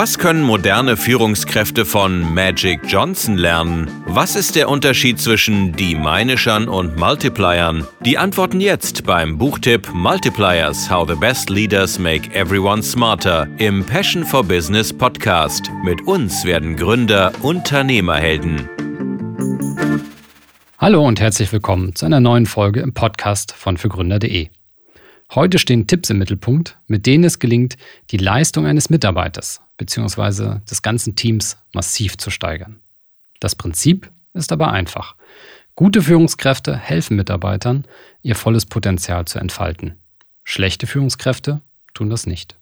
Was können moderne Führungskräfte von Magic Johnson lernen? Was ist der Unterschied zwischen D-Minishern und Multipliern? Die Antworten jetzt beim Buchtipp Multipliers How the Best Leaders Make Everyone Smarter im Passion for Business Podcast. Mit uns werden Gründer Unternehmerhelden. Hallo und herzlich willkommen zu einer neuen Folge im Podcast von fürgründer.de. Heute stehen Tipps im Mittelpunkt, mit denen es gelingt, die Leistung eines Mitarbeiters bzw. des ganzen Teams massiv zu steigern. Das Prinzip ist aber einfach. Gute Führungskräfte helfen Mitarbeitern, ihr volles Potenzial zu entfalten. Schlechte Führungskräfte tun das nicht.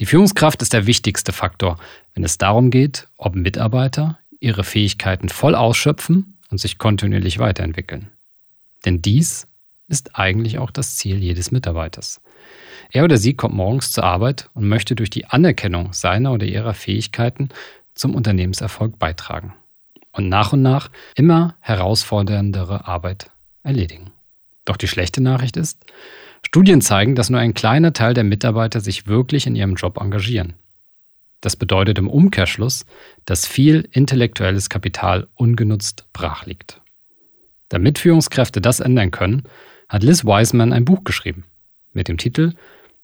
Die Führungskraft ist der wichtigste Faktor, wenn es darum geht, ob Mitarbeiter ihre Fähigkeiten voll ausschöpfen und sich kontinuierlich weiterentwickeln. Denn dies ist eigentlich auch das Ziel jedes Mitarbeiters. Er oder sie kommt morgens zur Arbeit und möchte durch die Anerkennung seiner oder ihrer Fähigkeiten zum Unternehmenserfolg beitragen und nach und nach immer herausforderndere Arbeit erledigen. Doch die schlechte Nachricht ist, Studien zeigen, dass nur ein kleiner Teil der Mitarbeiter sich wirklich in ihrem Job engagieren. Das bedeutet im Umkehrschluss, dass viel intellektuelles Kapital ungenutzt brach liegt. Damit Führungskräfte das ändern können, hat Liz Wiseman ein Buch geschrieben mit dem Titel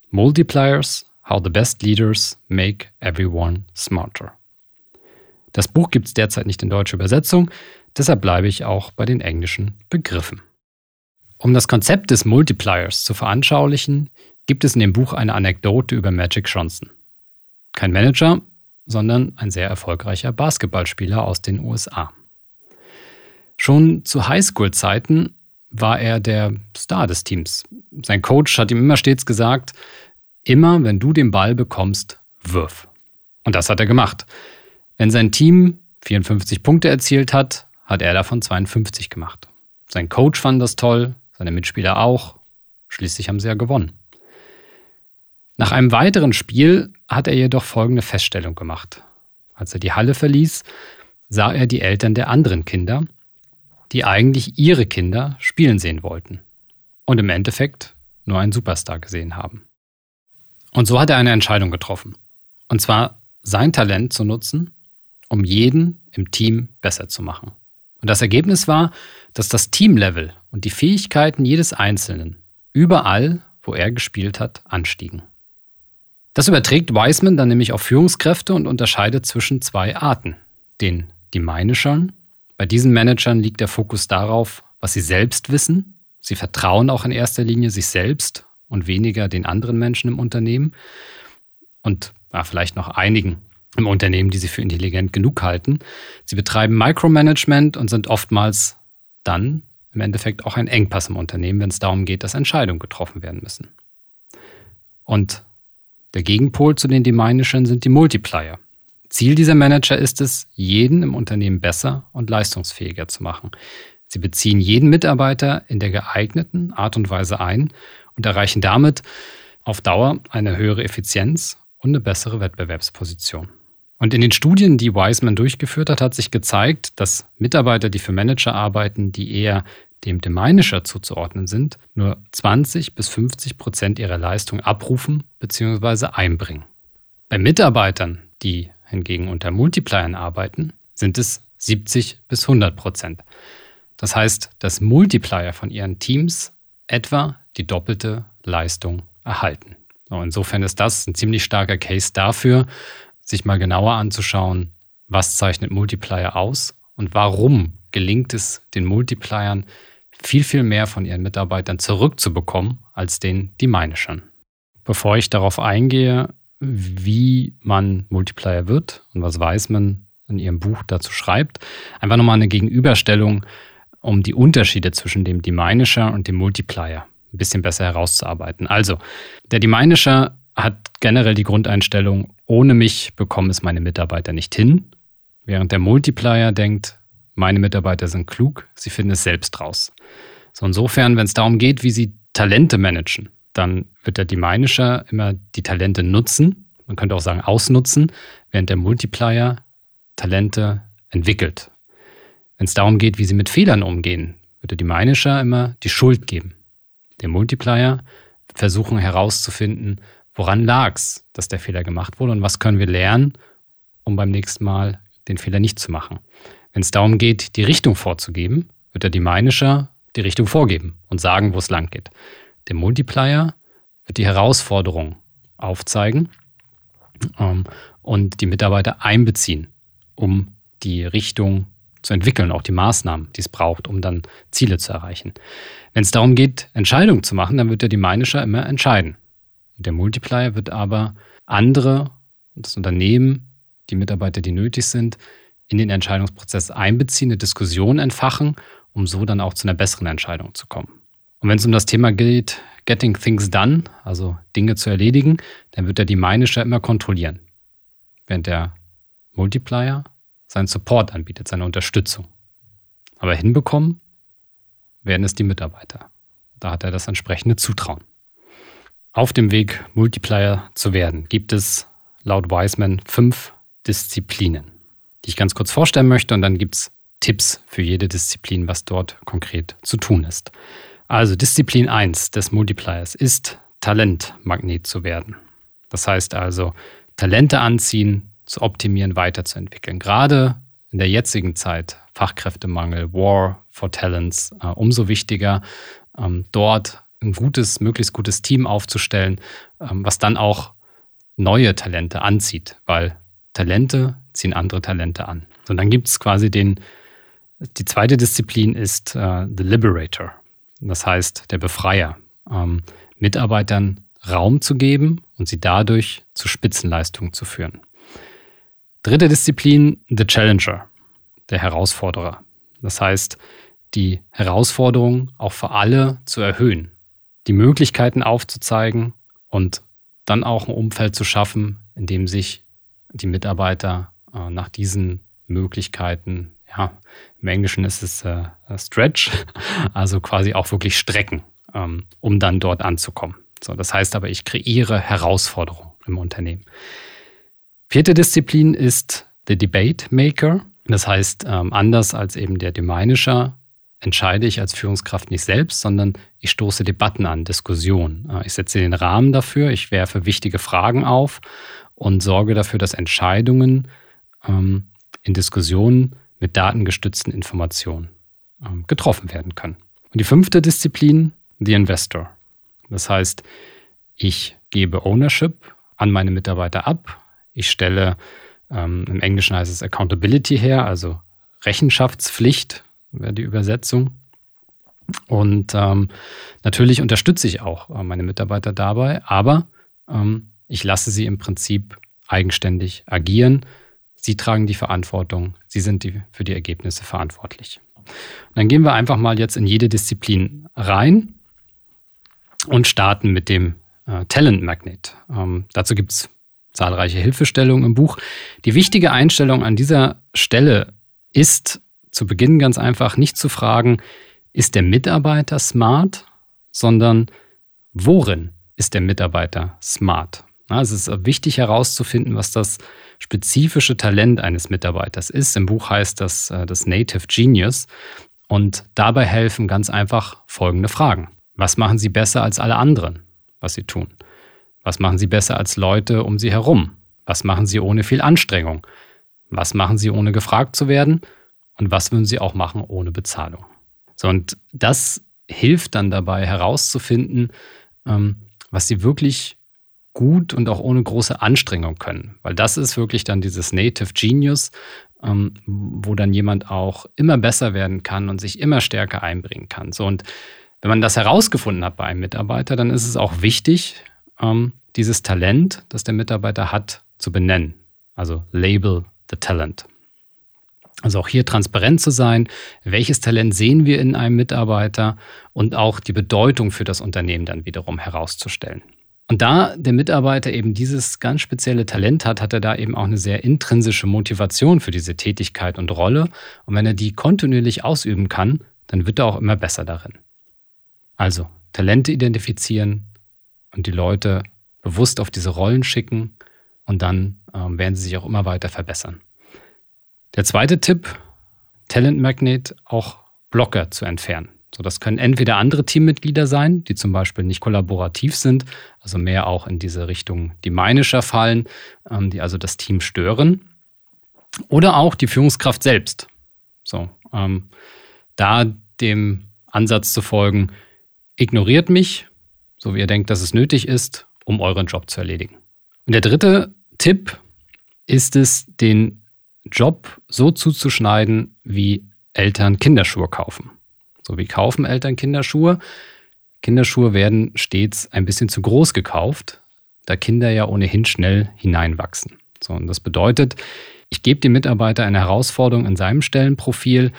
Multipliers, How the Best Leaders Make Everyone Smarter. Das Buch gibt es derzeit nicht in deutscher Übersetzung, deshalb bleibe ich auch bei den englischen Begriffen. Um das Konzept des Multipliers zu veranschaulichen, gibt es in dem Buch eine Anekdote über Magic Johnson. Kein Manager, sondern ein sehr erfolgreicher Basketballspieler aus den USA. Schon zu Highschool-Zeiten war er der Star des Teams. Sein Coach hat ihm immer stets gesagt, immer wenn du den Ball bekommst, wirf. Und das hat er gemacht. Wenn sein Team 54 Punkte erzielt hat, hat er davon 52 gemacht. Sein Coach fand das toll, seine Mitspieler auch. Schließlich haben sie ja gewonnen. Nach einem weiteren Spiel hat er jedoch folgende Feststellung gemacht. Als er die Halle verließ, sah er die Eltern der anderen Kinder die eigentlich ihre Kinder spielen sehen wollten und im Endeffekt nur einen Superstar gesehen haben. Und so hat er eine Entscheidung getroffen. Und zwar sein Talent zu nutzen, um jeden im Team besser zu machen. Und das Ergebnis war, dass das Teamlevel und die Fähigkeiten jedes Einzelnen überall, wo er gespielt hat, anstiegen. Das überträgt Wiseman dann nämlich auf Führungskräfte und unterscheidet zwischen zwei Arten. Den Diminushern bei diesen Managern liegt der Fokus darauf, was sie selbst wissen. Sie vertrauen auch in erster Linie sich selbst und weniger den anderen Menschen im Unternehmen und ja, vielleicht noch einigen im Unternehmen, die sie für intelligent genug halten. Sie betreiben Micromanagement und sind oftmals dann im Endeffekt auch ein Engpass im Unternehmen, wenn es darum geht, dass Entscheidungen getroffen werden müssen. Und der Gegenpol zu den Deminerschen sind die Multiplier. Ziel dieser Manager ist es, jeden im Unternehmen besser und leistungsfähiger zu machen. Sie beziehen jeden Mitarbeiter in der geeigneten Art und Weise ein und erreichen damit auf Dauer eine höhere Effizienz und eine bessere Wettbewerbsposition. Und in den Studien, die Wiseman durchgeführt hat, hat sich gezeigt, dass Mitarbeiter, die für Manager arbeiten, die eher dem Deminisher zuzuordnen sind, nur 20 bis 50 Prozent ihrer Leistung abrufen bzw. einbringen. Bei Mitarbeitern, die hingegen unter Multipliern arbeiten, sind es 70 bis 100 Prozent. Das heißt, dass Multiplier von ihren Teams etwa die doppelte Leistung erhalten. insofern ist das ein ziemlich starker Case dafür, sich mal genauer anzuschauen, was zeichnet Multiplier aus und warum gelingt es den Multipliern viel, viel mehr von ihren Mitarbeitern zurückzubekommen als den Diminishern. Bevor ich darauf eingehe, wie man Multiplier wird und was weiß man in ihrem Buch dazu schreibt. Einfach nochmal eine Gegenüberstellung, um die Unterschiede zwischen dem Diminisher und dem Multiplier ein bisschen besser herauszuarbeiten. Also, der Diminisher hat generell die Grundeinstellung, ohne mich bekommen es meine Mitarbeiter nicht hin, während der Multiplier denkt, meine Mitarbeiter sind klug, sie finden es selbst raus. So insofern, wenn es darum geht, wie sie Talente managen, dann wird der Diminisher immer die Talente nutzen, man könnte auch sagen ausnutzen, während der Multiplier Talente entwickelt. Wenn es darum geht, wie sie mit Fehlern umgehen, wird der Diminisher immer die Schuld geben. Der Multiplier wird versuchen herauszufinden, woran lag es, dass der Fehler gemacht wurde und was können wir lernen, um beim nächsten Mal den Fehler nicht zu machen. Wenn es darum geht, die Richtung vorzugeben, wird der Deminisher die Richtung vorgeben und sagen, wo es lang geht. Der Multiplier wird die Herausforderung aufzeigen ähm, und die Mitarbeiter einbeziehen, um die Richtung zu entwickeln, auch die Maßnahmen, die es braucht, um dann Ziele zu erreichen. Wenn es darum geht, Entscheidungen zu machen, dann wird der Deminisher immer entscheiden. Der Multiplier wird aber andere, das Unternehmen, die Mitarbeiter, die nötig sind, in den Entscheidungsprozess einbeziehen, eine Diskussion entfachen, um so dann auch zu einer besseren Entscheidung zu kommen. Und wenn es um das Thema geht, Getting Things Done, also Dinge zu erledigen, dann wird der Deminisher immer kontrollieren, während der Multiplier seinen Support anbietet, seine Unterstützung. Aber hinbekommen werden es die Mitarbeiter. Da hat er das entsprechende Zutrauen. Auf dem Weg, Multiplier zu werden, gibt es laut Wiseman fünf Disziplinen, die ich ganz kurz vorstellen möchte und dann gibt es Tipps für jede Disziplin, was dort konkret zu tun ist. Also Disziplin 1 des Multipliers ist Talentmagnet zu werden. Das heißt also Talente anziehen, zu optimieren, weiterzuentwickeln. Gerade in der jetzigen Zeit, Fachkräftemangel, War for Talents, äh, umso wichtiger, ähm, dort ein gutes, möglichst gutes Team aufzustellen, ähm, was dann auch neue Talente anzieht, weil Talente ziehen andere Talente an. Und dann gibt es quasi den, die zweite Disziplin ist äh, The Liberator, das heißt der Befreier, ähm, Mitarbeitern Raum zu geben und sie dadurch zu Spitzenleistungen zu führen. Dritte Disziplin, The Challenger, der Herausforderer. Das heißt, die Herausforderung auch für alle zu erhöhen, die Möglichkeiten aufzuzeigen und dann auch ein Umfeld zu schaffen, in dem sich die Mitarbeiter äh, nach diesen Möglichkeiten, ja, im Englischen ist es äh, Stretch, also quasi auch wirklich strecken, ähm, um dann dort anzukommen. So, das heißt aber, ich kreiere Herausforderungen im Unternehmen. Vierte Disziplin ist The Debate Maker. Das heißt, ähm, anders als eben der Deminisher entscheide ich als Führungskraft nicht selbst, sondern ich stoße Debatten an, Diskussionen. Äh, ich setze den Rahmen dafür, ich werfe wichtige Fragen auf und sorge dafür, dass Entscheidungen ähm, in Diskussionen mit datengestützten Informationen ähm, getroffen werden können. Und die fünfte Disziplin, The Investor. Das heißt, ich gebe Ownership an meine Mitarbeiter ab, ich stelle, ähm, im Englischen heißt es Accountability her, also Rechenschaftspflicht wäre die Übersetzung. Und ähm, natürlich unterstütze ich auch äh, meine Mitarbeiter dabei, aber ähm, ich lasse sie im Prinzip eigenständig agieren. Sie tragen die Verantwortung, sie sind die, für die Ergebnisse verantwortlich. Und dann gehen wir einfach mal jetzt in jede Disziplin rein und starten mit dem äh, Talent Magnet. Ähm, dazu gibt es zahlreiche Hilfestellungen im Buch. Die wichtige Einstellung an dieser Stelle ist zu Beginn ganz einfach nicht zu fragen, ist der Mitarbeiter smart, sondern worin ist der Mitarbeiter smart? es ist wichtig herauszufinden, was das spezifische Talent eines Mitarbeiters ist. Im Buch heißt das äh, das Native Genius. Und dabei helfen ganz einfach folgende Fragen. Was machen Sie besser als alle anderen, was Sie tun? Was machen Sie besser als Leute um Sie herum? Was machen Sie ohne viel Anstrengung? Was machen Sie ohne gefragt zu werden? Und was würden Sie auch machen ohne Bezahlung? So, und das hilft dann dabei herauszufinden, ähm, was Sie wirklich gut und auch ohne große Anstrengung können. Weil das ist wirklich dann dieses Native Genius, ähm, wo dann jemand auch immer besser werden kann und sich immer stärker einbringen kann. So, und wenn man das herausgefunden hat bei einem Mitarbeiter, dann ist es auch wichtig, ähm, dieses Talent, das der Mitarbeiter hat, zu benennen. Also label the talent. Also auch hier transparent zu sein, welches Talent sehen wir in einem Mitarbeiter und auch die Bedeutung für das Unternehmen dann wiederum herauszustellen. Und da der Mitarbeiter eben dieses ganz spezielle Talent hat, hat er da eben auch eine sehr intrinsische Motivation für diese Tätigkeit und Rolle. Und wenn er die kontinuierlich ausüben kann, dann wird er auch immer besser darin. Also Talente identifizieren, und die Leute bewusst auf diese Rollen schicken und dann ähm, werden sie sich auch immer weiter verbessern. Der zweite Tipp, Talent Magnet auch Blocker zu entfernen. So, das können entweder andere Teammitglieder sein, die zum Beispiel nicht kollaborativ sind, also mehr auch in diese Richtung die Meinischer fallen, ähm, die also das Team stören. Oder auch die Führungskraft selbst. So, ähm, da dem Ansatz zu folgen, ignoriert mich, so wie ihr denkt, dass es nötig ist, um euren Job zu erledigen. Und der dritte Tipp ist es, den Job so zuzuschneiden, wie Eltern Kinderschuhe kaufen. So wie kaufen Eltern Kinderschuhe. Kinderschuhe werden stets ein bisschen zu groß gekauft, da Kinder ja ohnehin schnell hineinwachsen. So, und das bedeutet, ich gebe dem Mitarbeiter eine Herausforderung in seinem Stellenprofil,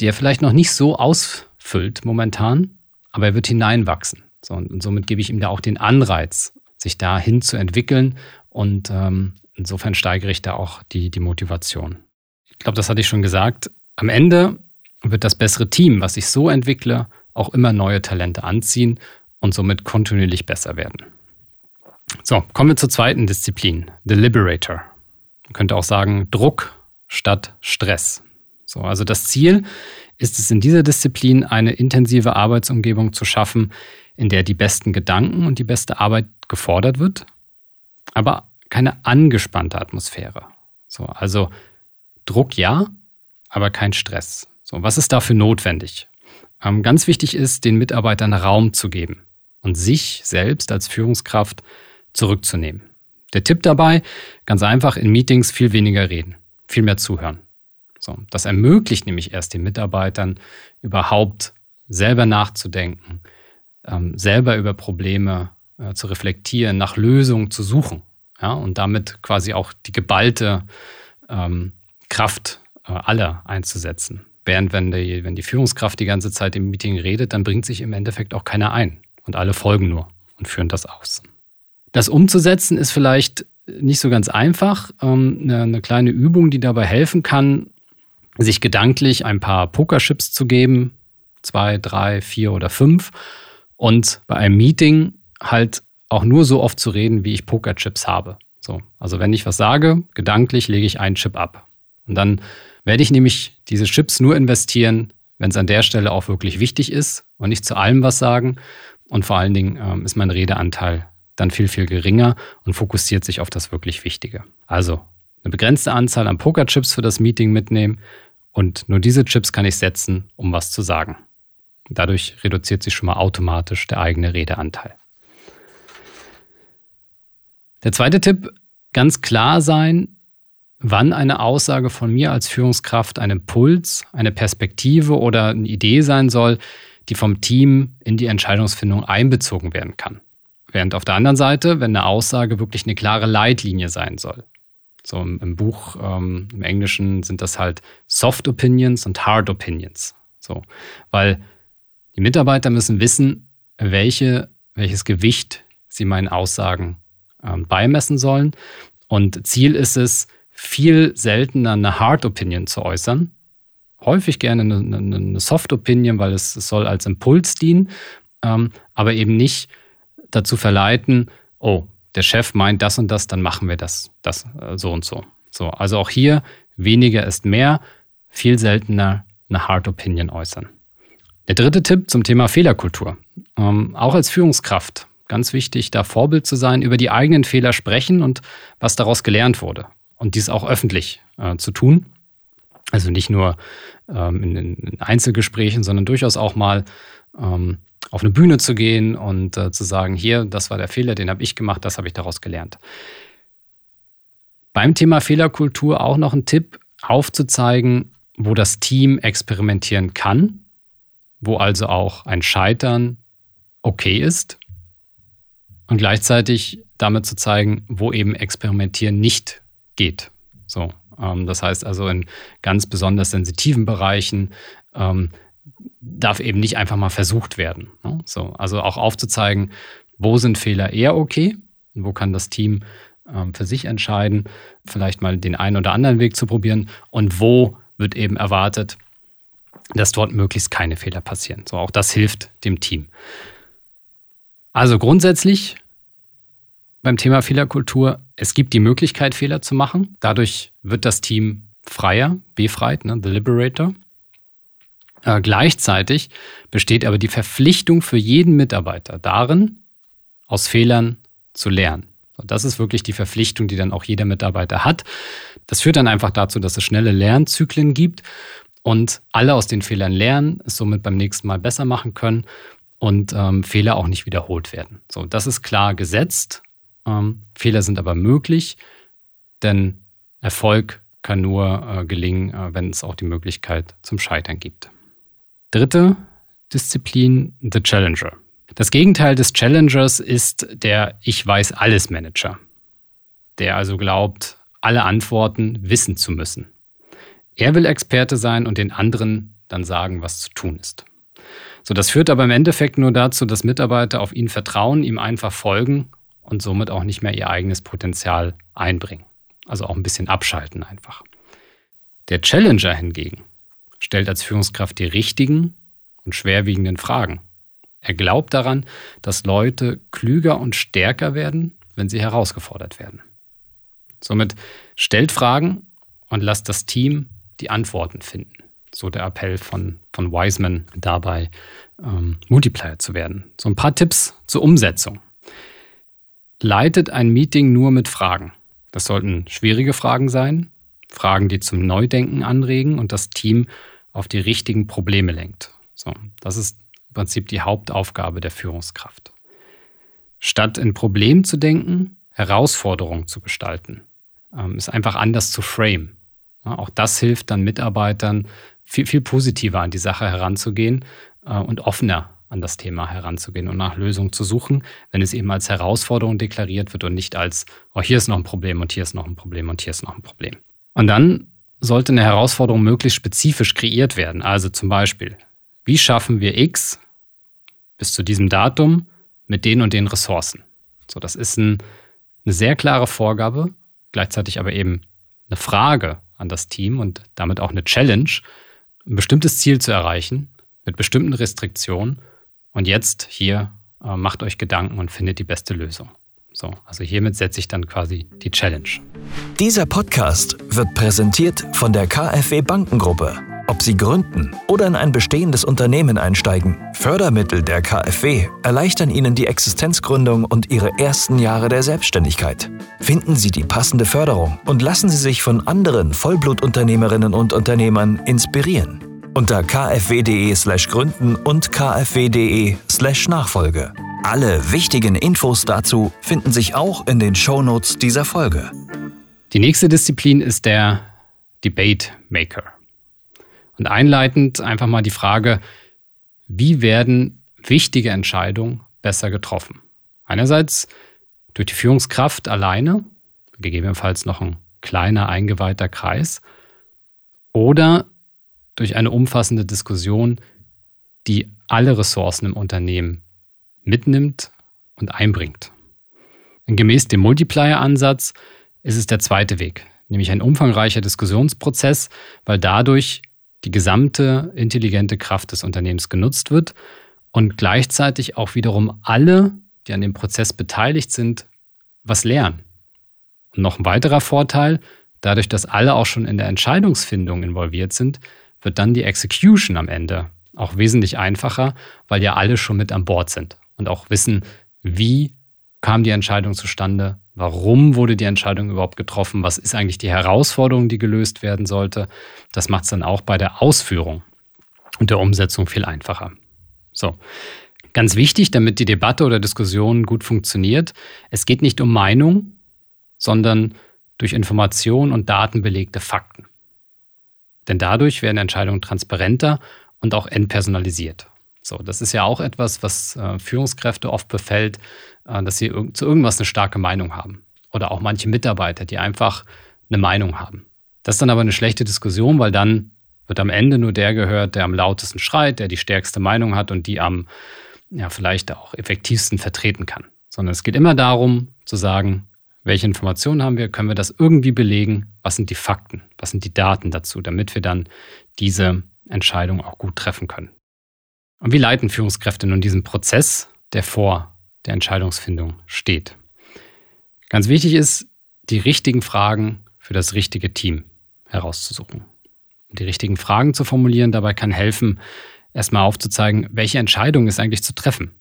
die er vielleicht noch nicht so ausfüllt momentan, aber er wird hineinwachsen. So, und somit gebe ich ihm da auch den Anreiz, sich dahin zu entwickeln und ähm, insofern steigere ich da auch die, die Motivation. Ich glaube, das hatte ich schon gesagt. Am Ende wird das bessere Team, was ich so entwickle, auch immer neue Talente anziehen und somit kontinuierlich besser werden. So, kommen wir zur zweiten Disziplin, The Liberator. Man könnte auch sagen Druck statt Stress. So, also das Ziel ist es in dieser Disziplin, eine intensive Arbeitsumgebung zu schaffen, in der die besten Gedanken und die beste Arbeit gefordert wird, aber keine angespannte Atmosphäre. So, also Druck ja, aber kein Stress. So, was ist dafür notwendig? Ähm, ganz wichtig ist, den Mitarbeitern Raum zu geben und sich selbst als Führungskraft zurückzunehmen. Der Tipp dabei, ganz einfach in Meetings viel weniger reden, viel mehr zuhören. So, das ermöglicht nämlich erst den Mitarbeitern überhaupt selber nachzudenken, ähm, selber über Probleme äh, zu reflektieren, nach Lösungen zu suchen. Ja, und damit quasi auch die geballte ähm, Kraft äh, aller einzusetzen. Während wenn die, wenn die Führungskraft die ganze Zeit im Meeting redet, dann bringt sich im Endeffekt auch keiner ein. Und alle folgen nur und führen das aus. Das umzusetzen ist vielleicht nicht so ganz einfach. Ähm, eine kleine Übung, die dabei helfen kann, sich gedanklich ein paar Pokerchips zu geben, zwei, drei, vier oder fünf, und bei einem Meeting halt auch nur so oft zu reden, wie ich Pokerchips habe. So, also wenn ich was sage, gedanklich lege ich einen Chip ab. Und dann werde ich nämlich diese Chips nur investieren, wenn es an der Stelle auch wirklich wichtig ist und nicht zu allem was sagen. Und vor allen Dingen ähm, ist mein Redeanteil dann viel, viel geringer und fokussiert sich auf das wirklich Wichtige. Also eine begrenzte Anzahl an Pokerchips für das Meeting mitnehmen und nur diese Chips kann ich setzen, um was zu sagen. Dadurch reduziert sich schon mal automatisch der eigene Redeanteil. Der zweite Tipp, ganz klar sein, wann eine Aussage von mir als Führungskraft ein Impuls, eine Perspektive oder eine Idee sein soll, die vom Team in die Entscheidungsfindung einbezogen werden kann. Während auf der anderen Seite, wenn eine Aussage wirklich eine klare Leitlinie sein soll. So im, im Buch, ähm, im Englischen sind das halt Soft Opinions und Hard Opinions. So, weil die Mitarbeiter müssen wissen, welche, welches Gewicht sie meinen Aussagen ähm, beimessen sollen. Und Ziel ist es, viel seltener eine Hard Opinion zu äußern. Häufig gerne eine, eine, eine Soft Opinion, weil es, es, soll als Impuls dienen, ähm, aber eben nicht dazu verleiten, oh, der Chef meint das und das, dann machen wir das, das äh, so und so. So, also auch hier weniger ist mehr, viel seltener eine Hard Opinion äußern. Der dritte Tipp zum Thema Fehlerkultur. Ähm, auch als Führungskraft ganz wichtig, da Vorbild zu sein, über die eigenen Fehler sprechen und was daraus gelernt wurde und dies auch öffentlich äh, zu tun. Also nicht nur ähm, in, in, Einzelgesprächen, sondern durchaus auch mal ähm, auf eine Bühne zu gehen und äh, zu sagen, hier, das war der Fehler, den habe ich gemacht, das habe ich daraus gelernt. Beim Thema Fehlerkultur auch noch ein Tipp, aufzuzeigen, wo das Team experimentieren kann, wo also auch ein Scheitern okay ist und gleichzeitig damit zu zeigen, wo eben Experimentieren nicht geht. So, ähm, das heißt also in ganz besonders sensitiven Bereichen ähm, darf eben nicht einfach mal versucht werden. Ne? So, also auch aufzuzeigen, wo sind Fehler eher okay und wo kann das Team ähm, für sich entscheiden, vielleicht mal den einen oder anderen Weg zu probieren und wo wird eben erwartet, dass dort möglichst keine Fehler passieren. So, auch das hilft dem Team. Also grundsätzlich beim Thema Fehlerkultur, es gibt die Möglichkeit, Fehler zu machen. Dadurch wird das Team freier, befreit, ne, the liberator. Äh, gleichzeitig besteht aber die Verpflichtung für jeden Mitarbeiter darin, aus Fehlern zu lernen. Das ist wirklich die Verpflichtung, die dann auch jeder Mitarbeiter hat. Das führt dann einfach dazu, dass es schnelle Lernzyklen gibt und alle aus den Fehlern lernen, es somit beim nächsten Mal besser machen können und ähm, Fehler auch nicht wiederholt werden. So, das ist klar gesetzt. Ähm, Fehler sind aber möglich, denn Erfolg kann nur äh, gelingen, äh, wenn es auch die Möglichkeit zum Scheitern gibt. Dritte Disziplin, The Challenger. Das Gegenteil des Challengers ist der Ich weiß alles Manager, der also glaubt, alle Antworten wissen zu müssen. Er will Experte sein und den anderen dann sagen, was zu tun ist. So, das führt aber im Endeffekt nur dazu, dass Mitarbeiter auf ihn vertrauen, ihm einfach folgen und somit auch nicht mehr ihr eigenes Potenzial einbringen. Also auch ein bisschen abschalten einfach. Der Challenger hingegen stellt als Führungskraft die richtigen und schwerwiegenden Fragen. Er glaubt daran, dass Leute klüger und stärker werden, wenn sie herausgefordert werden. Somit stellt Fragen und lasst das Team die Antworten finden. So der Appell von, von Wiseman dabei, ähm, Multiplier zu werden. So ein paar Tipps zur Umsetzung. Leitet ein Meeting nur mit Fragen. Das sollten schwierige Fragen sein, Fragen, die zum Neudenken anregen und das Team auf die richtigen Probleme lenkt. So, das ist im Prinzip die Hauptaufgabe der Führungskraft. Statt in Problemen zu denken, Herausforderungen zu gestalten, ähm, ist einfach anders zu frame. Auch das hilft dann Mitarbeitern, viel, viel positiver an die Sache heranzugehen äh, und offener an das Thema heranzugehen und nach Lösungen zu suchen, wenn es eben als Herausforderung deklariert wird und nicht als, oh, hier ist noch ein Problem und hier ist noch ein Problem und hier ist noch ein Problem. Und dann sollte eine Herausforderung möglichst spezifisch kreiert werden. Also zum Beispiel, wie schaffen wir X bis zu diesem Datum mit den und den Ressourcen? So, das ist ein, eine sehr klare Vorgabe, gleichzeitig aber eben eine Frage an das Team und damit auch eine Challenge, ein bestimmtes Ziel zu erreichen mit bestimmten Restriktionen und jetzt hier äh, macht euch Gedanken und findet die beste Lösung. So, also hiermit setze ich dann quasi die Challenge. Dieser Podcast wird präsentiert von der KfW Bankengruppe. Ob Sie gründen oder in ein bestehendes Unternehmen einsteigen, Fördermittel der KfW erleichtern Ihnen die Existenzgründung und Ihre ersten Jahre der Selbstständigkeit. Finden Sie die passende Förderung und lassen Sie sich von anderen Vollblutunternehmerinnen und Unternehmern inspirieren unter kfw.de/slash gründen und kfw.de/slash Nachfolge. Alle wichtigen Infos dazu finden sich auch in den Shownotes dieser Folge. Die nächste Disziplin ist der Debate Maker. Und einleitend einfach mal die Frage, wie werden wichtige Entscheidungen besser getroffen? Einerseits durch die Führungskraft alleine, gegebenenfalls noch ein kleiner eingeweihter Kreis, oder durch eine umfassende Diskussion, die alle Ressourcen im Unternehmen mitnimmt und einbringt. gemäß dem Multiplier-Ansatz ist es der zweite Weg, nämlich ein umfangreicher Diskussionsprozess, weil dadurch die gesamte intelligente Kraft des Unternehmens genutzt wird und gleichzeitig auch wiederum alle, die an dem Prozess beteiligt sind, was lernen. Und noch ein weiterer Vorteil, dadurch, dass alle auch schon in der Entscheidungsfindung involviert sind, wird dann die Execution am Ende auch wesentlich einfacher, weil ja alle schon mit an Bord sind und auch wissen, wie kam die Entscheidung zustande, warum wurde die Entscheidung überhaupt getroffen, was ist eigentlich die Herausforderung, die gelöst werden sollte. Das macht es dann auch bei der Ausführung und der Umsetzung viel einfacher. So. Ganz wichtig, damit die Debatte oder Diskussion gut funktioniert, es geht nicht um Meinung, sondern durch Information und Daten belegte Fakten. Denn dadurch werden Entscheidungen transparenter und auch entpersonalisiert. So, das ist ja auch etwas, was äh, Führungskräfte oft befällt, äh, dass sie irg zu irgendwas eine starke Meinung haben. Oder auch manche Mitarbeiter, die einfach eine Meinung haben. Das ist dann aber eine schlechte Diskussion, weil dann wird am Ende nur der gehört, der am lautesten schreit, der die stärkste Meinung hat und die am ja, vielleicht auch effektivsten vertreten kann. Sondern es geht immer darum zu sagen, welche Informationen haben wir, können wir das irgendwie belegen, was sind die Fakten, was sind die Daten dazu, damit wir dann diese Entscheidung auch gut treffen können. Und wie leiten Führungskräfte nun diesen Prozess, der vor der Entscheidungsfindung steht? Ganz wichtig ist, die richtigen Fragen für das richtige Team herauszusuchen. die richtigen Fragen zu formulieren. Dabei kann helfen, erstmal aufzuzeigen, welche Entscheidung ist eigentlich zu treffen.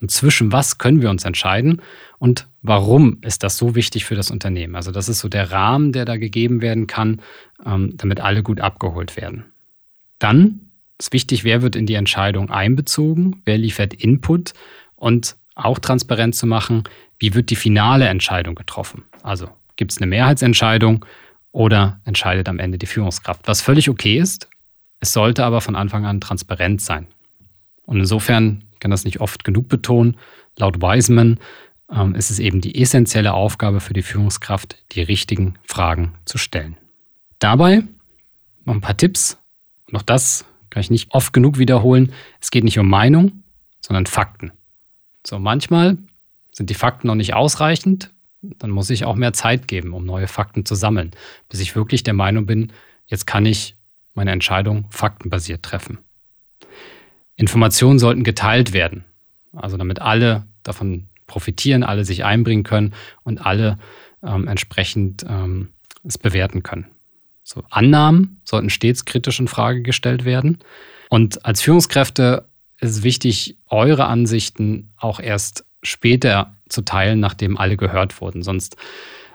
Und zwischen was können wir uns entscheiden und warum ist das so wichtig für das Unternehmen? Also das ist so der Rahmen, der da gegeben werden kann, ähm, damit alle gut abgeholt werden. Dann ist wichtig, wer wird in die Entscheidung einbezogen, wer liefert Input und auch transparent zu machen, wie wird die finale Entscheidung getroffen. Also gibt es eine Mehrheitsentscheidung oder entscheidet am Ende die Führungskraft. Was völlig okay ist, es sollte aber von Anfang an transparent sein. Und insofern kann das nicht oft genug betonen. Laut Wiseman ähm, ist es eben die essentielle Aufgabe für die Führungskraft, die richtigen Fragen zu stellen. Dabei noch ein paar Tipps. Noch das kann ich nicht oft genug wiederholen. Es geht nicht um Meinung, sondern Fakten. So, manchmal sind die Fakten noch nicht ausreichend. Dann muss ich auch mehr Zeit geben, um neue Fakten zu sammeln, bis ich wirklich der Meinung bin, jetzt kann ich meine Entscheidung faktenbasiert treffen. Informationen sollten geteilt werden, also damit alle davon profitieren, alle sich einbringen können und alle ähm, entsprechend ähm, es bewerten können. So, Annahmen sollten stets kritisch in Frage gestellt werden. Und als Führungskräfte ist es wichtig, eure Ansichten auch erst später zu teilen, nachdem alle gehört wurden. Sonst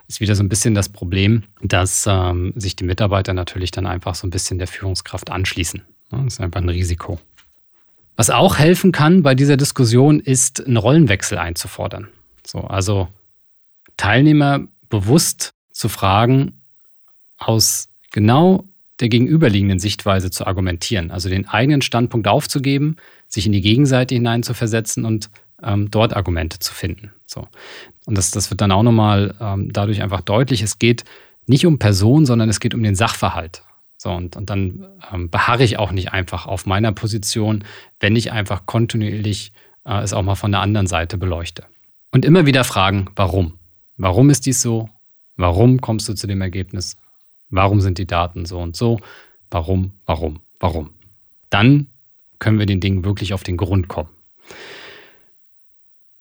ist wieder so ein bisschen das Problem, dass ähm, sich die Mitarbeiter natürlich dann einfach so ein bisschen der Führungskraft anschließen. Das ist einfach ein Risiko. Was auch helfen kann bei dieser Diskussion, ist einen Rollenwechsel einzufordern. So, also Teilnehmer bewusst zu fragen, aus genau der gegenüberliegenden Sichtweise zu argumentieren, also den eigenen Standpunkt aufzugeben, sich in die Gegenseite hineinzuversetzen und ähm, dort Argumente zu finden. So. Und das, das wird dann auch nochmal ähm, dadurch einfach deutlich, es geht nicht um Person, sondern es geht um den Sachverhalt. So, und, und dann ähm, beharre ich auch nicht einfach auf meiner Position, wenn ich einfach kontinuierlich äh, es auch mal von der anderen Seite beleuchte. Und immer wieder fragen, warum? Warum ist dies so? Warum kommst du zu dem Ergebnis? Warum sind die Daten so und so? Warum, warum, warum? Dann können wir den Dingen wirklich auf den Grund kommen.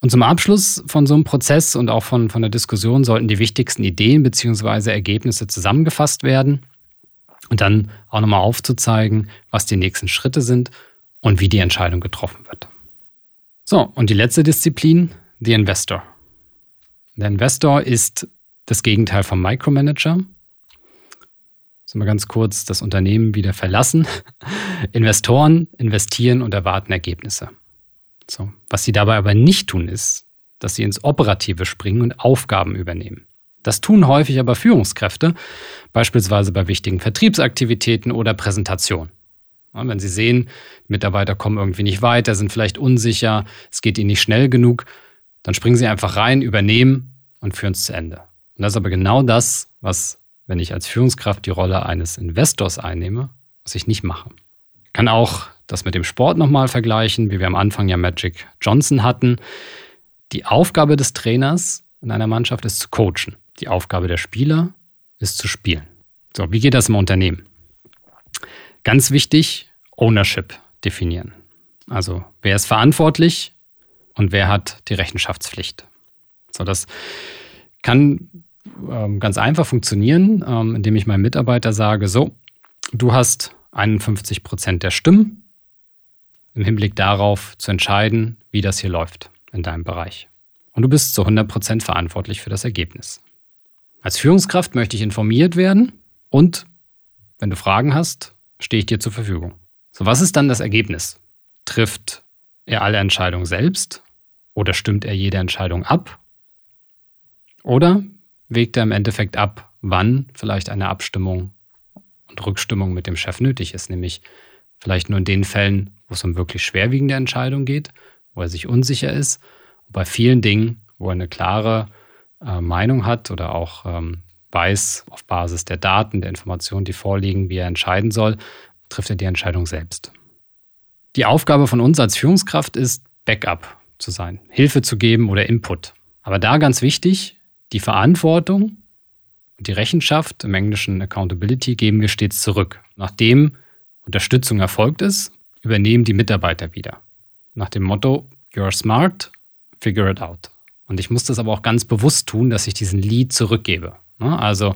Und zum Abschluss von so einem Prozess und auch von, von der Diskussion sollten die wichtigsten Ideen bzw. Ergebnisse zusammengefasst werden und dann auch nochmal aufzuzeigen, was die nächsten Schritte sind und wie die Entscheidung getroffen wird. So, und die letzte Disziplin, the Investor. Der Investor ist das Gegenteil vom Micromanager. Sollen wir ganz kurz das Unternehmen wieder verlassen. Investoren investieren und erwarten Ergebnisse. So. Was sie dabei aber nicht tun, ist, dass sie ins Operative springen und Aufgaben übernehmen. Das tun häufig aber Führungskräfte, beispielsweise bei wichtigen Vertriebsaktivitäten oder Präsentationen. Wenn Sie sehen, Mitarbeiter kommen irgendwie nicht weiter, sind vielleicht unsicher, es geht ihnen nicht schnell genug, dann springen Sie einfach rein, übernehmen und führen es zu Ende. Und das ist aber genau das, was, wenn ich als Führungskraft die Rolle eines Investors einnehme, was ich nicht mache. Ich kann auch das mit dem Sport nochmal vergleichen, wie wir am Anfang ja Magic Johnson hatten. Die Aufgabe des Trainers in einer Mannschaft ist zu coachen. Die Aufgabe der Spieler ist zu spielen. So, wie geht das im Unternehmen? Ganz wichtig, Ownership definieren. Also, wer ist verantwortlich und wer hat die Rechenschaftspflicht? So, das kann ähm, ganz einfach funktionieren, ähm, indem ich meinem Mitarbeiter sage, so, du hast 51 Prozent der Stimmen im Hinblick darauf zu entscheiden, wie das hier läuft in deinem Bereich. Und du bist zu 100% verantwortlich für das Ergebnis. Als Führungskraft möchte ich informiert werden und wenn du Fragen hast, stehe ich dir zur Verfügung. So, was ist dann das Ergebnis? Trifft er alle Entscheidungen selbst oder stimmt er jede Entscheidung ab? Oder wägt er im Endeffekt ab, wann vielleicht eine Abstimmung und Rückstimmung mit dem Chef nötig ist, nämlich vielleicht nur in den Fällen, wo es um wirklich schwerwiegende Entscheidungen geht, wo er sich unsicher ist. Bei vielen Dingen, wo er eine klare äh, Meinung hat oder auch ähm, weiß auf Basis der Daten, der Informationen, die vorliegen, wie er entscheiden soll, trifft er die Entscheidung selbst. Die Aufgabe von uns als Führungskraft ist, Backup zu sein, Hilfe zu geben oder Input. Aber da ganz wichtig, die Verantwortung und die Rechenschaft, im Englischen Accountability, geben wir stets zurück. Nachdem Unterstützung erfolgt ist, übernehmen die Mitarbeiter wieder. Nach dem Motto, you're smart, figure it out. Und ich muss das aber auch ganz bewusst tun, dass ich diesen Lead zurückgebe. Ne? Also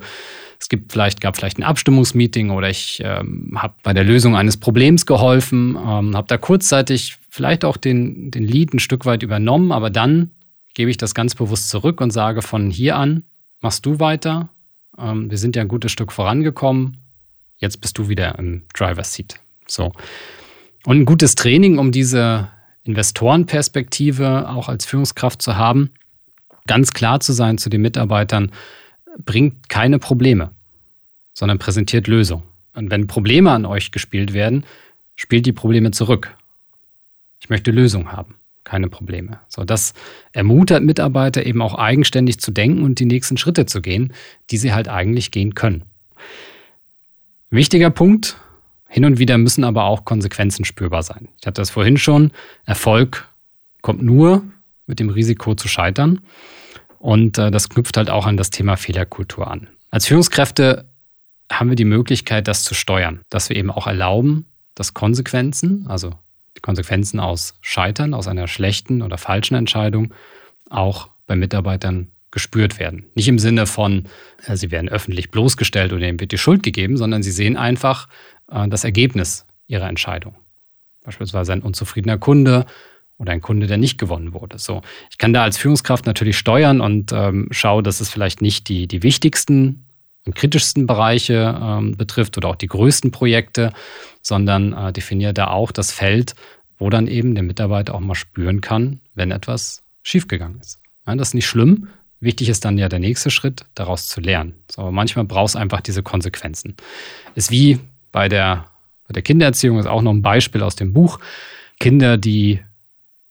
es gibt vielleicht, gab vielleicht ein Abstimmungsmeeting oder ich ähm, habe bei der Lösung eines Problems geholfen, ähm, habe da kurzzeitig vielleicht auch den, den Lead ein Stück weit übernommen, aber dann gebe ich das ganz bewusst zurück und sage von hier an, machst du weiter. Ähm, wir sind ja ein gutes Stück vorangekommen. Jetzt bist du wieder im Driver's Seat. So. Und ein gutes Training, um diese Investorenperspektive auch als Führungskraft zu haben, ganz klar zu sein zu den Mitarbeitern, bringt keine Probleme, sondern präsentiert Lösungen. Und wenn Probleme an euch gespielt werden, spielt die Probleme zurück. Ich möchte Lösungen haben, keine Probleme. So, das ermutigt Mitarbeiter eben auch eigenständig zu denken und die nächsten Schritte zu gehen, die sie halt eigentlich gehen können. Wichtiger Punkt, hin und wieder müssen aber auch Konsequenzen spürbar sein. Ich hatte das vorhin schon. Erfolg kommt nur mit dem Risiko zu scheitern. Und äh, das knüpft halt auch an das Thema Fehlerkultur an. Als Führungskräfte haben wir die Möglichkeit, das zu steuern, dass wir eben auch erlauben, dass Konsequenzen, also die Konsequenzen aus Scheitern, aus einer schlechten oder falschen Entscheidung, auch bei Mitarbeitern gespürt werden. Nicht im Sinne von, äh, sie werden öffentlich bloßgestellt oder ihnen wird die Schuld gegeben, sondern sie sehen einfach äh, das Ergebnis ihrer Entscheidung. Beispielsweise ein unzufriedener Kunde oder ein Kunde, der nicht gewonnen wurde. So, ich kann da als Führungskraft natürlich steuern und ähm, schaue, dass es vielleicht nicht die, die wichtigsten und kritischsten Bereiche ähm, betrifft oder auch die größten Projekte, sondern äh, definiere da auch das Feld, wo dann eben der Mitarbeiter auch mal spüren kann, wenn etwas schiefgegangen ist. Ja, das ist nicht schlimm. Wichtig ist dann ja der nächste Schritt, daraus zu lernen. So, aber manchmal brauchst einfach diese Konsequenzen. Ist wie bei der, bei der Kindererziehung, ist auch noch ein Beispiel aus dem Buch. Kinder, die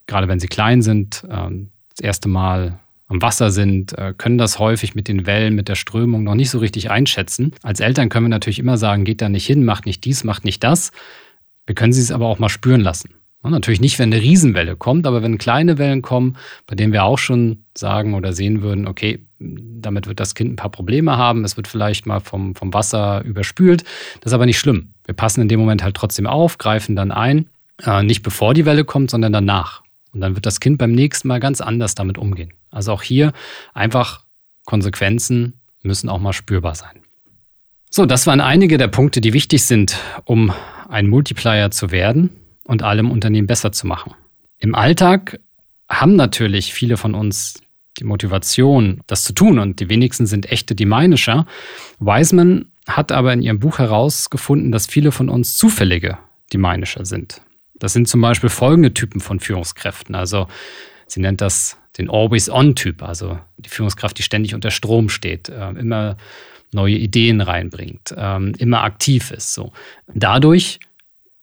gerade wenn sie klein sind, ähm, das erste Mal am Wasser sind, äh, können das häufig mit den Wellen, mit der Strömung noch nicht so richtig einschätzen. Als Eltern können wir natürlich immer sagen, geht da nicht hin, macht nicht dies, macht nicht das. Wir können sie es aber auch mal spüren lassen. Natürlich nicht, wenn eine Riesenwelle kommt, aber wenn kleine Wellen kommen, bei denen wir auch schon sagen oder sehen würden, okay, damit wird das Kind ein paar Probleme haben, es wird vielleicht mal vom, vom Wasser überspült. Das ist aber nicht schlimm. Wir passen in dem Moment halt trotzdem auf, greifen dann ein. Äh, nicht bevor die Welle kommt, sondern danach. Und dann wird das Kind beim nächsten Mal ganz anders damit umgehen. Also auch hier einfach Konsequenzen müssen auch mal spürbar sein. So, das waren einige der Punkte, die wichtig sind, um ein Multiplier zu werden und allem Unternehmen besser zu machen. Im Alltag haben natürlich viele von uns die Motivation, das zu tun und die wenigsten sind echte Deminischer. Wiseman hat aber in ihrem Buch herausgefunden, dass viele von uns zufällige Deminischer sind. Das sind zum Beispiel folgende Typen von Führungskräften. Also sie nennt das den Always-On-Typ, also die Führungskraft, die ständig unter Strom steht, äh, immer neue Ideen reinbringt, ähm, immer aktiv ist. So. Dadurch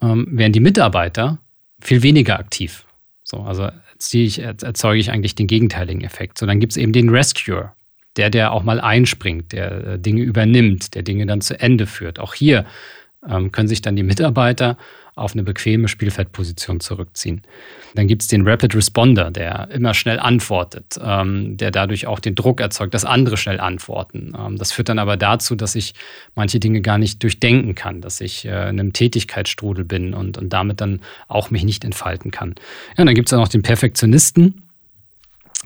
ähm, werden die Mitarbeiter viel weniger aktiv. So, also ich, erzeuge ich eigentlich den gegenteiligen Effekt. So, dann gibt es eben den Rescuer, der, der auch mal einspringt, der äh, Dinge übernimmt, der Dinge dann zu Ende führt. Auch hier ähm, können sich dann die Mitarbeiter auf eine bequeme Spielfeldposition zurückziehen. Dann gibt es den Rapid Responder, der immer schnell antwortet, ähm, der dadurch auch den Druck erzeugt, dass andere schnell antworten. Ähm, das führt dann aber dazu, dass ich manche Dinge gar nicht durchdenken kann, dass ich äh, in einem Tätigkeitsstrudel bin und, und damit dann auch mich nicht entfalten kann. Ja, dann gibt es auch noch den Perfektionisten,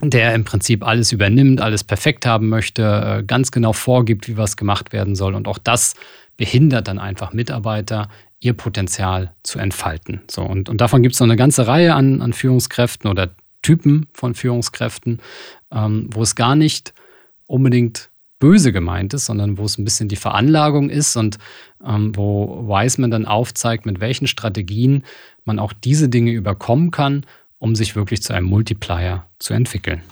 der im Prinzip alles übernimmt, alles perfekt haben möchte, äh, ganz genau vorgibt, wie was gemacht werden soll. Und auch das behindert dann einfach Mitarbeiter ihr Potenzial zu entfalten. So, und, und davon gibt es noch eine ganze Reihe an, an Führungskräften oder Typen von Führungskräften, ähm, wo es gar nicht unbedingt böse gemeint ist, sondern wo es ein bisschen die Veranlagung ist und ähm, wo Wiseman dann aufzeigt, mit welchen Strategien man auch diese Dinge überkommen kann, um sich wirklich zu einem Multiplier zu entwickeln.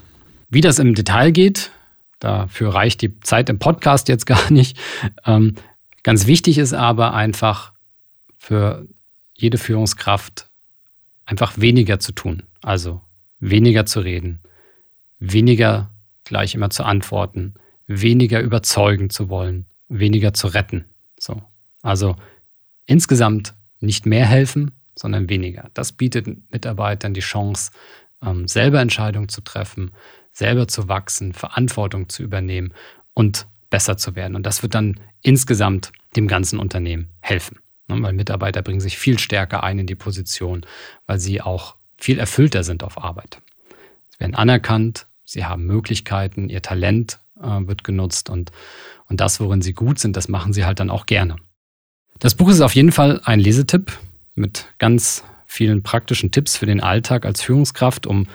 Wie das im Detail geht, dafür reicht die Zeit im Podcast jetzt gar nicht. Ähm, ganz wichtig ist aber einfach, für jede Führungskraft einfach weniger zu tun. Also weniger zu reden, weniger gleich immer zu antworten, weniger überzeugen zu wollen, weniger zu retten. So. Also insgesamt nicht mehr helfen, sondern weniger. Das bietet Mitarbeitern die Chance, ähm, selber Entscheidungen zu treffen, selber zu wachsen, Verantwortung zu übernehmen und besser zu werden. Und das wird dann insgesamt dem ganzen Unternehmen helfen. Ne, weil Mitarbeiter bringen sich viel stärker ein in die Position, weil sie auch viel erfüllter sind auf Arbeit. Sie werden anerkannt, sie haben Möglichkeiten, ihr Talent äh, wird genutzt und, Und das, worin sie gut sind, das machen sie halt dann auch gerne. Das Buch ist auf jeden Fall ein Lesetipp mit ganz vielen praktischen Tipps für den Alltag als Führungskraft, um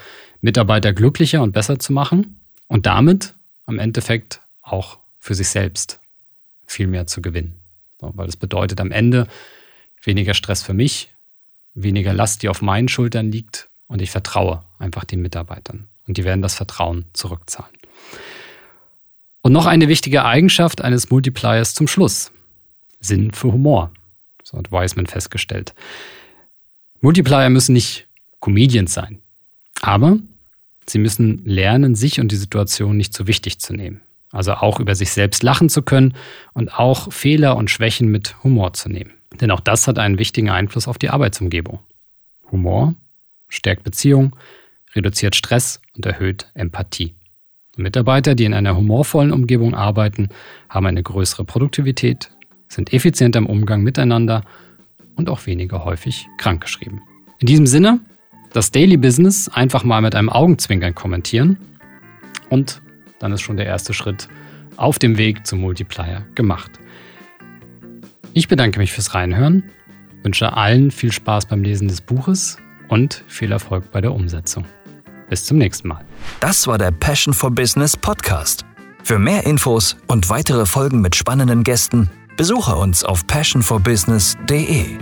Mitarbeiter glücklicher und besser zu machen und damit am Endeffekt auch für sich selbst viel mehr zu gewinnen. So, weil es bedeutet am Ende weniger Stress für mich, weniger Last, die auf meinen Schultern liegt und ich vertraue einfach den Mitarbeitern und die werden das Vertrauen zurückzahlen. Und noch eine wichtige Eigenschaft eines Multipliers zum Schluss. Sinn für Humor. So hat Wiseman festgestellt. Multiplier müssen nicht Comedians sein, aber sie müssen lernen, sich und die Situation nicht zu wichtig zu nehmen. Also auch über sich selbst lachen zu können und auch Fehler und Schwächen mit Humor zu nehmen. Denn auch das hat einen wichtigen Einfluss auf die Arbeitsumgebung. Humor stärkt Beziehung, reduziert Stress und erhöht Empathie. Mitarbeiter, die in einer humorvollen Umgebung arbeiten, haben eine größere Produktivität, sind effizienter im Umgang miteinander und auch weniger häufig krankgeschrieben. In diesem Sinne, das Daily Business einfach mal mit einem Augenzwinkern kommentieren und dann ist schon der erste Schritt auf dem Weg zum Multiplier gemacht. Ich bedanke mich fürs Reinhören, wünsche allen viel Spaß beim Lesen des Buches und viel Erfolg bei der Umsetzung. Bis zum nächsten Mal. Das war der Passion for Business Podcast. Für mehr Infos und weitere Folgen mit spannenden Gästen besuche uns auf passionforbusiness.de.